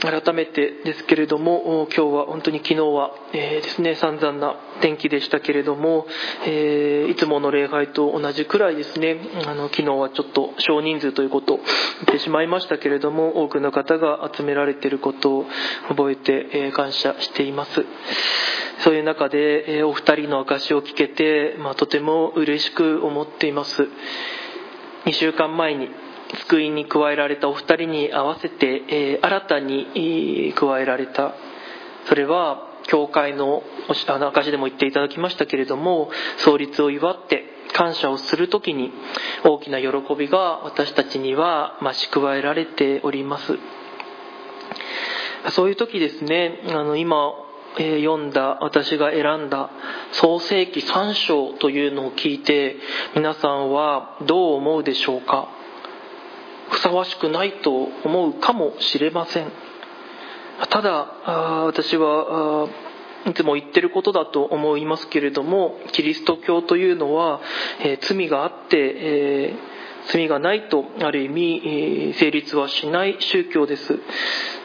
改めてですけれども今日は本当に昨日は、えー、ですね散々な天気でしたけれども、えー、いつもの礼拝と同じくらいですねあの昨日はちょっと少人数ということを言ってしまいましたけれども多くの方が集められていることを覚えて、えー、感謝しています。そういう中で、えお二人の証を聞けて、まあ、とても嬉しく思っています。2週間前に救いに加えられたお二人に合わせて、え、新たに加えられた。それは教会のあの証でも言っていただきましたけれども創立を祝って感謝をする時に大きな喜びが私たちには増し加えられております。そういう時ですねあの今読んだ私が選んだ創世記3章というのを聞いて皆さんはどう思うでしょうか？ふさわしくないと思うかもしれません。ただ私はいつも言ってることだと思いますけれどもキリスト教というのは、え罪があって、え罪がないとある意味、成立はしない宗教です。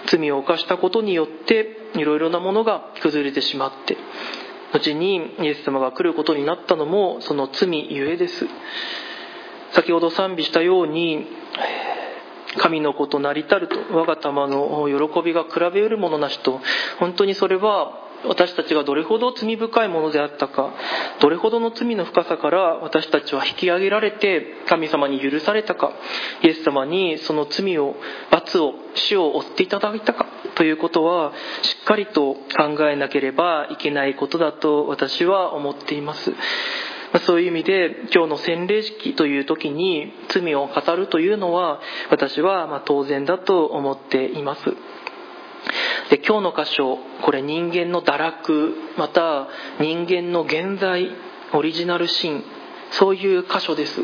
罪を犯したことによっていろいろなものが崩れてしまって後にイエス様が来ることになったのもその罪ゆえです。先ほど賛美したように神の子となりたると我が玉の喜びが比べうるものなしと本当にそれは私たちがどれほど罪深いものであったかどれほどの罪の深さから私たちは引き上げられて神様に許されたかイエス様にその罪を罰を死を負っていただいたかということはしっかりと考えなければいけないことだと私は思っています。そういう意味で今日の洗礼式という時に罪を語るというのは私はま当然だと思っています。で今日の箇所これ人間の堕落また人間の現在オリジナルシーンそういう箇所です。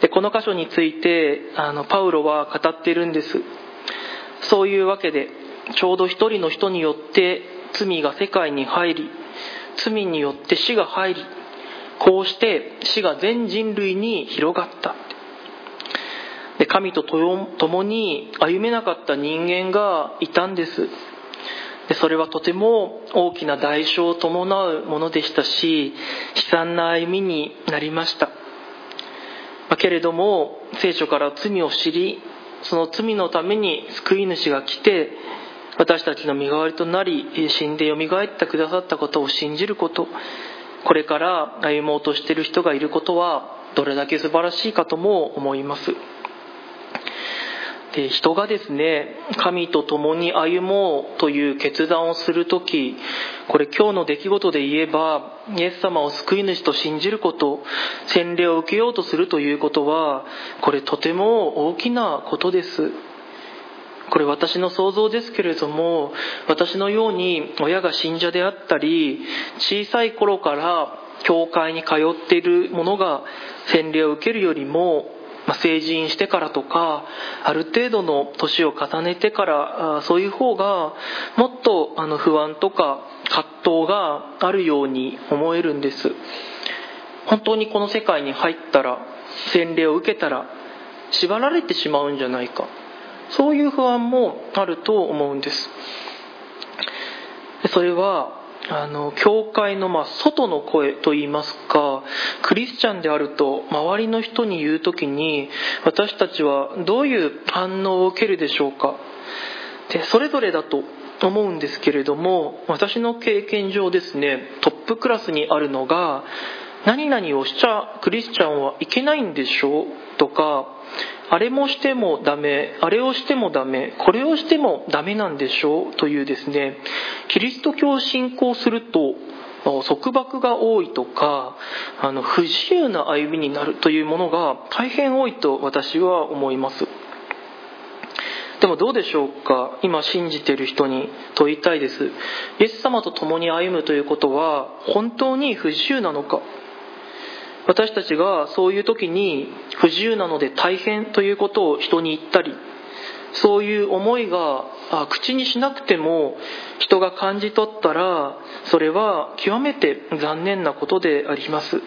でこの箇所についてあのパウロは語っているんです。そういうわけでちょうど一人の人によって罪が世界に入り罪によって死が入りこうして死が全人類に広がった。で神と共に歩めなかった人間がいたんです。でそれはとても大きな代償を伴うものでしたし悲惨な歩みになりました。けれども聖書から罪を知りその罪のために救い主が来て私たちの身代わりとなり死んでよみがえってくださったことを信じること。これから歩もうとしている人がいることはどれだけ素晴らしいかとも思います。で人がですね神と共に歩もうという決断をする時これ今日の出来事で言えばイエス様を救い主と信じること洗礼を受けようとするということはこれとても大きなことです。これ私の想像ですけれども私のように親が信者であったり小さい頃から教会に通っている者が洗礼を受けるよりも成人してからとかある程度の年を重ねてからそういう方がもっとあの不安とか葛藤があるように思えるんです。本当にこの世界に入ったら洗礼を受けたら縛られてしまうんじゃないか。そういう不安もあると思うんです。それはあの教会のま外の声といいますかクリスチャンであると周りの人に言う時に私たちはどういう反応を受けるでしょうか。でそれぞれだと思うんですけれども私の経験上ですねトップクラスにあるのが何々をしちゃクリスチャンはいけないんでしょう。とかあれもしてもダメあれをしてもダメこれをしてもダメなんでしょうというですねキリスト教を信仰すると束縛が多いとかあの不自由な歩みになるというものが大変多いと私は思います。でもどうでしょうか？今信じている人に問いたいです。イエス様と共に歩むということは本当に不自由なのか？私たちがそういう時に不自由なので大変ということを人に言ったりそういう思いが口にしなくても人が感じ取ったらそれは極めて残念なことであります。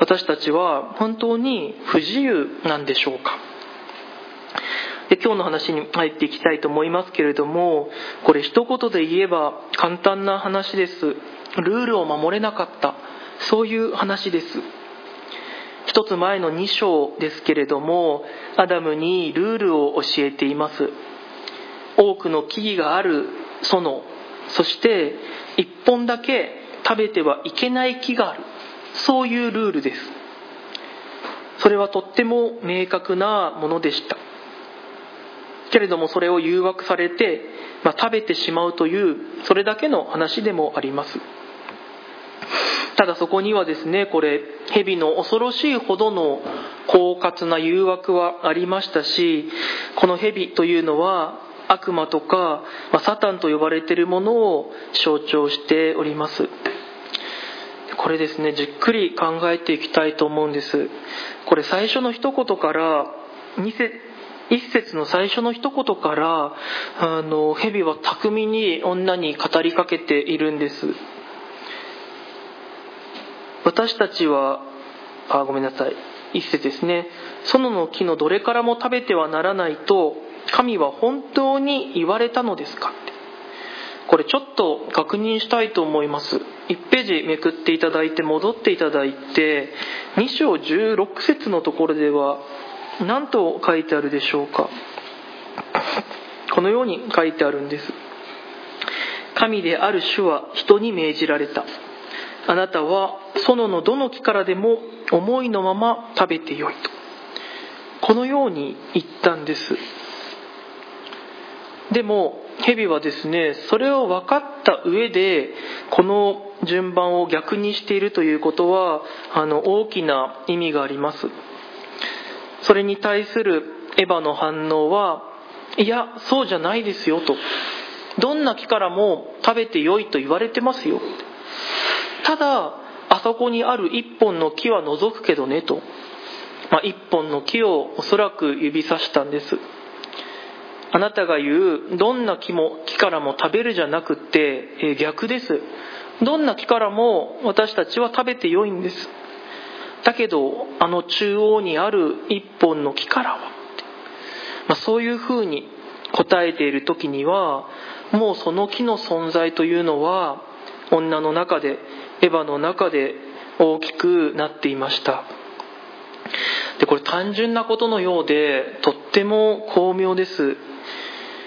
私たちは本当に不自由なんでしょうか。で今日の話に入っていきたいと思いますけれどもこれ一言で言えば簡単な話です。ルールを守れなかった。そういう話です。一つ前の2章ですけれどもアダムにルールを教えています。多くの木々がある園。そして一本だけ食べてはいけない木がある。そういうルールです。それはとっても明確なものでした。けれどもそれを誘惑されて、まあ、食べてしまうというそれだけの話でもあります。ただそこにはですねこれ蛇の恐ろしいほどの狡猾な誘惑はありましたしこの蛇というのは悪魔とか、まあ、サタンと呼ばれているものを象徴しております。これですねじっくり考えていきたいと思うんです。これ最初の一言から一節の最初の一言からあの蛇は巧みに女に語りかけているんです。私たちはあごめんなさい。一節ですね。園の木のどれからも食べてはならないと神は本当に言われたのですかって。これちょっと確認したいと思います。1ページめくっていただいて戻っていただいて2章16節のところでは何と書いてあるでしょうか。このように書いてあるんです。神である主は人に命じられた。あなたは園のどの木からでも思いのまま食べてよいと。このように言ったんです。でも蛇はですねそれを分かった上でこの順番を逆にしているということはあの大きな意味があります。それに対するエヴァの反応はいやそうじゃないですよと。どんな木からも食べてよいと言われてますよ。ただあそこにある一本の木は除くけどねと、まあ、一本の木をおそらく指さしたんです。あなたが言うどんな木も木からも食べるじゃなくて、え逆です。どんな木からも私たちは食べてよいんです。だけどあの中央にある一本の木からは、まあ、そういうふうに答えている時にはもうその木の存在というのは女の中でエヴァの中で大きくなっていました。でこれ単純なことのようでとっても巧妙です。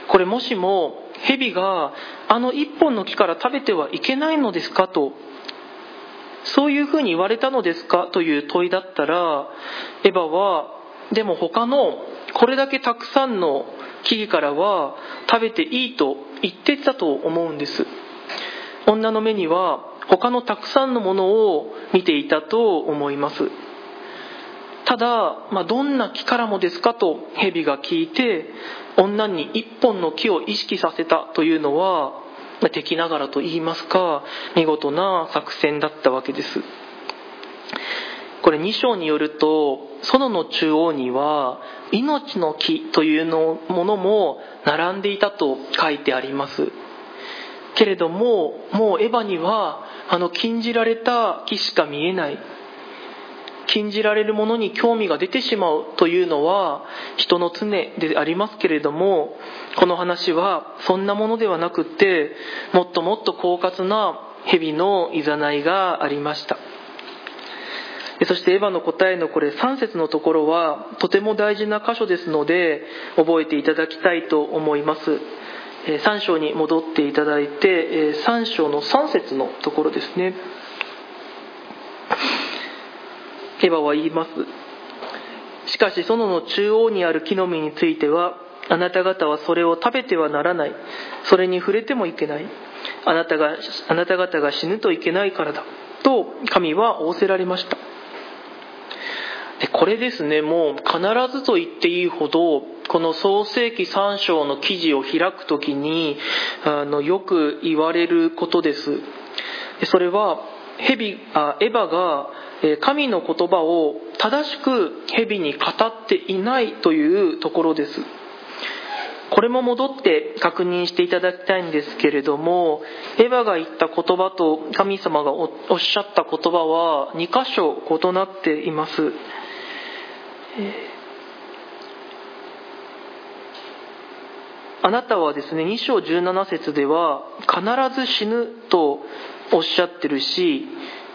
これもしも蛇があの一本の木から食べてはいけないのですかとそういうふうに言われたのですかという問いだったらエヴァはでも他のこれだけたくさんの木々からは食べていいと言ってたと思うんです。女の目には他のたくさんのものを見ていたと思います。ただ、まあ、どんな木からもですかと蛇が聞いて女に一本の木を意識させたというのは敵ながらと言いますか見事な作戦だったわけです。これ2章によると園の中央には命の木というのものも並んでいたと書いてあります。けれどももうエヴァにはあの禁じられた木しか見えない。禁じられるものに興味が出てしまうというのは人の常でありますけれどもこの話はそんなものではなくてもっともっと狡猾な蛇のいざないがありました。そしてエヴァの答えのこれ3節のところはとても大事な箇所ですので覚えていただきたいと思います。3章に戻っていただいて3章の3節のところですねエヴァは言います。しかし園の中央にある木の実については、あなた方はそれを食べてはならない。それに触れてもいけない。あなたが、あなた方が死ぬといけないからだ。と神は仰せられました。でこれですね、もう必ずと言っていいほど、この創世紀3章の記事を開くときにあのよく言われることです。それはヘビあエヴァが神の言葉を正しく蛇に語っていないというところですこれも戻って確認していただきたいんですけれどもエヴァが言った言葉と神様がおっしゃった言葉は2箇所異なっていますあなたはですね2章17節では必ず死ぬとおっしゃってるし、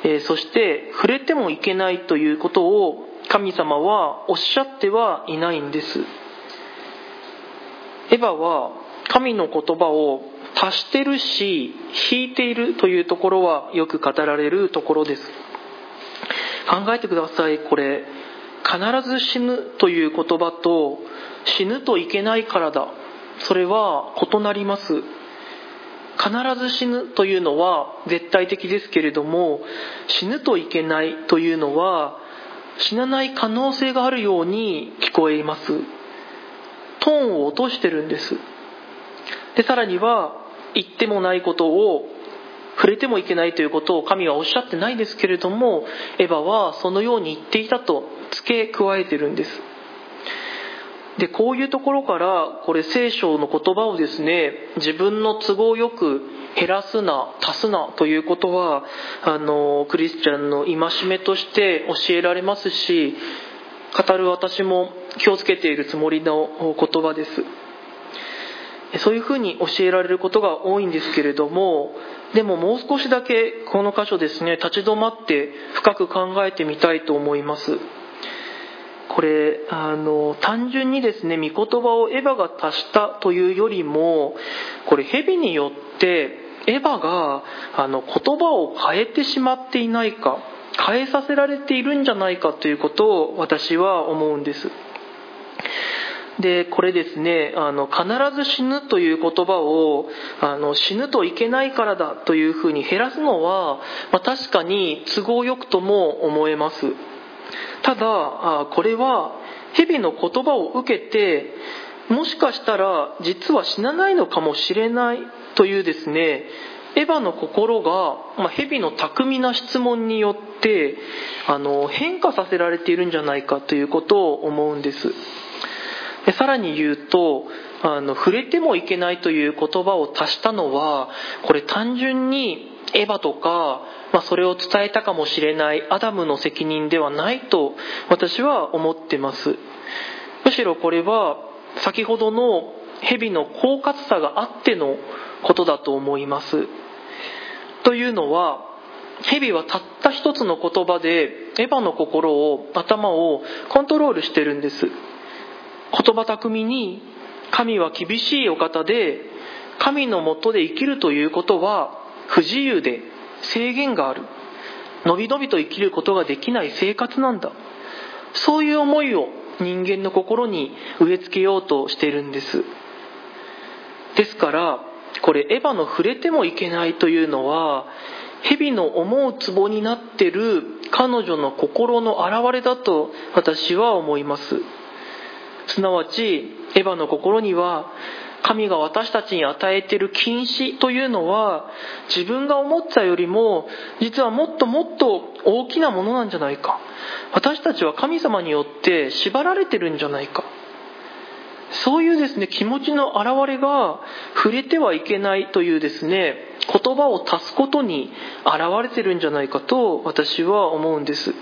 えそして触れてもいけないということを神様はおっしゃってはいないんです。エヴァは神の言葉を足してるし引いているというところはよく語られるところです。考えてくださいこれ。必ず死ぬという言葉と死ぬといけないからだ。それは異なります。必ず死ぬというのは絶対的ですけれども死ぬといけないというのは死なない可能性があるように聞こえます。トーンを落としてるんです。でさらには言ってもないことを触れてもいけないということを神はおっしゃってないですけれどもエヴァはそのように言っていたと付け加えてるんです。でこういうところからこれ聖書の言葉をですね自分の都合よく減らすな足すなということはあのクリスチャンの戒めとして教えられますし語る私も気をつけているつもりの言葉です。そういうふうに教えられることが多いんですけれどもでももう少しだけこの箇所ですね立ち止まって深く考えてみたいと思います。これあの単純にですね御言葉をエヴァが足したというよりもこれ蛇によってエヴァがあの言葉を変えてしまっていないか変えさせられているんじゃないかということを私は思うんです。でこれですねあの必ず死ぬという言葉をあの死ぬといけないからだというふうに減らすのは、まあ、確かに都合よくとも思えます。ただこれは蛇の言葉を受けてもしかしたら実は死なないのかもしれないというですねエヴァの心が、まあ、蛇の巧みな質問によってあの変化させられているんじゃないかということを思うんです。でさらに言うとあの触れてもいけないという言葉を足したのはこれ単純にエヴァとか、まあ、それを伝えたかもしれないアダムの責任ではないと私は思ってます。むしろこれは先ほどの蛇の狡猾さがあってのことだと思います。というのは蛇はたった一つの言葉でエヴァの心を頭をコントロールしてるんです。言葉巧みに神は厳しいお方で神のもとで生きるということは不自由で制限がある。のびのびと生きることができない生活なんだ。そういう思いを人間の心に植え付けようとしているんです。ですからこれエヴァの触れてもいけないというのは蛇の思うツボになってる彼女の心の表れだと私は思います。すなわちエヴァの心には神が私たちに与えている禁止というのは自分が思ったよりも実はもっともっと大きなものなんじゃないか。私たちは神様によって縛られてるんじゃないか。そういうですね気持ちの表れが触れてはいけないというですね言葉を足すことに現れてるんじゃないかと私は思うんです。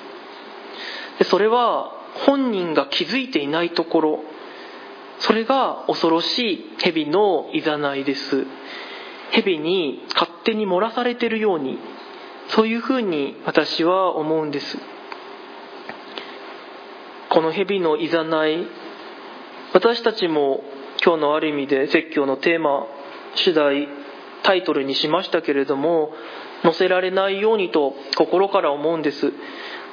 それは本人が気づいていないところそれが恐ろしい蛇のいざないです。蛇に勝手に漏らされているようにそういうふうに私は思うんです。この蛇のいざない私たちも今日のある意味で説教のテーマ次第タイトルにしましたけれども載せられないようにと心から思うんです。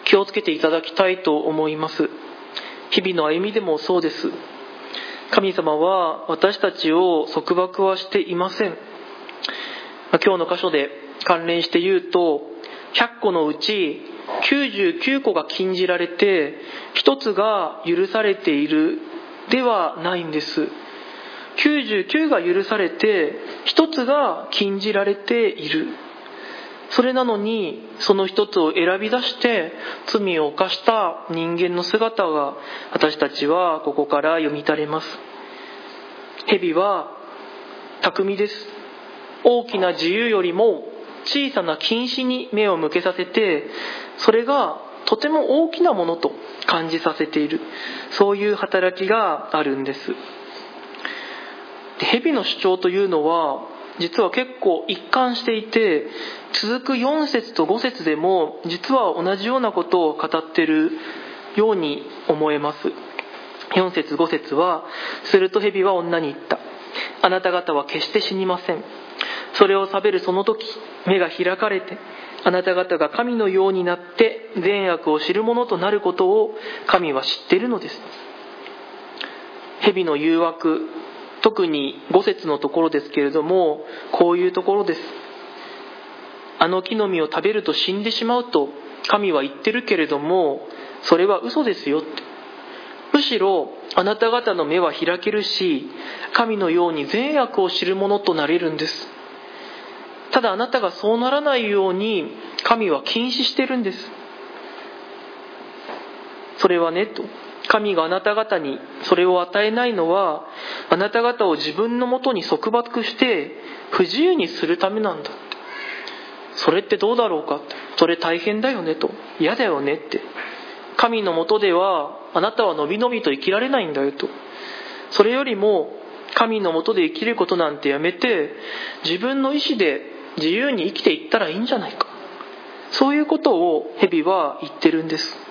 気をつけていただきたいと思います。日々の歩みでもそうです。神様は私たちを束縛はしていません。今日の箇所で関連して言うと100個のうち99個が禁じられて1つが許されているではないんです。99が許されて1つが禁じられている。それなのにその一つを選び出して罪を犯した人間の姿が私たちはここから読み取れます。蛇は巧みです。大きな自由よりも小さな禁止に目を向けさせてそれがとても大きなものと感じさせている。そういう働きがあるんです。蛇の主張というのは実は結構一貫していて続く4節と5節でも実は同じようなことを語ってるように思えます。4節5節はすると蛇は女に言った。あなた方は決して死にません。それを食べるその時目が開かれてあなた方が神のようになって善悪を知る者となることを神は知っているのです。蛇の誘惑特に5節のところですけれどもこういうところです。あの木の実を食べると死んでしまうと神は言ってるけれどもそれは嘘ですよむしろあなた方の目は開けるし神のように善悪を知るものとなれるんです。ただあなたがそうならないように神は禁止してるんです。それはねと。神があなた方にそれを与えないのはあなた方を自分のもとに束縛して不自由にするためなんだ。それってどうだろうか。それ大変だよねと。嫌だよねって。神のもとではあなたはのびのびと生きられないんだよと。それよりも神のもとで生きることなんてやめて自分の意思で自由に生きていったらいいんじゃないか。そういうことを蛇は言ってるんです。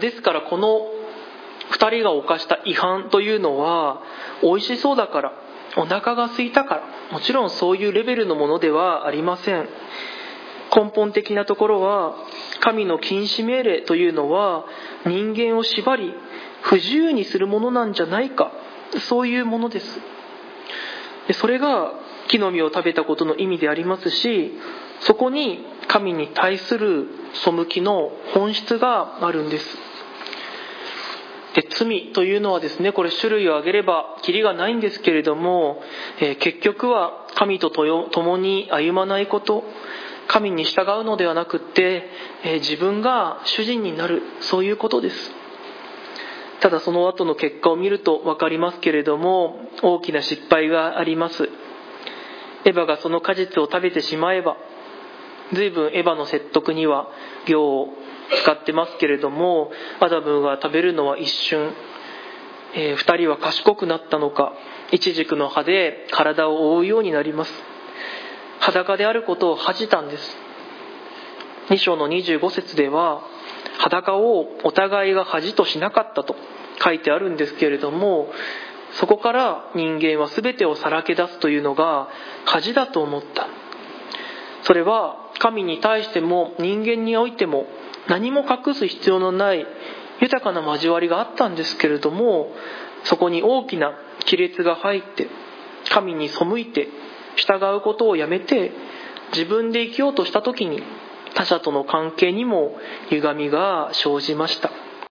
ですからこの2人が犯した違反というのは美味しそうだからお腹が空いたからもちろんそういうレベルのものではありません。根本的なところは神の禁止命令というのは人間を縛り不自由にするものなんじゃないかそういうものです。それが木の実を食べたことの意味でありますしそこに神に対する背きの本質があるんです。で罪というのはですねこれ種類を挙げればきりがないんですけれども、えー、結局は神と共に歩まないこと神に従うのではなくって、えー、自分が主人になるそういうことです。ただその後の結果を見ると分かりますけれども大きな失敗があります。エヴァがその果実を食べてしまえば随分エヴァの説得には行を使ってますけれどもアダムが食べるのは一瞬、えー、2人は賢くなったのかイチジクの葉で体を覆うようになります。裸であることを恥じたんです。2章の25節では裸をお互いが恥としなかったと書いてあるんですけれどもそこから人間は全てをさらけ出すというのが恥だと思った。それは神に対しても人間においても何も隠す必要のない豊かな交わりがあったんですけれどもそこに大きな亀裂が入って神に背いて従うことをやめて自分で生きようとした時に他者との関係にも歪みが生じました。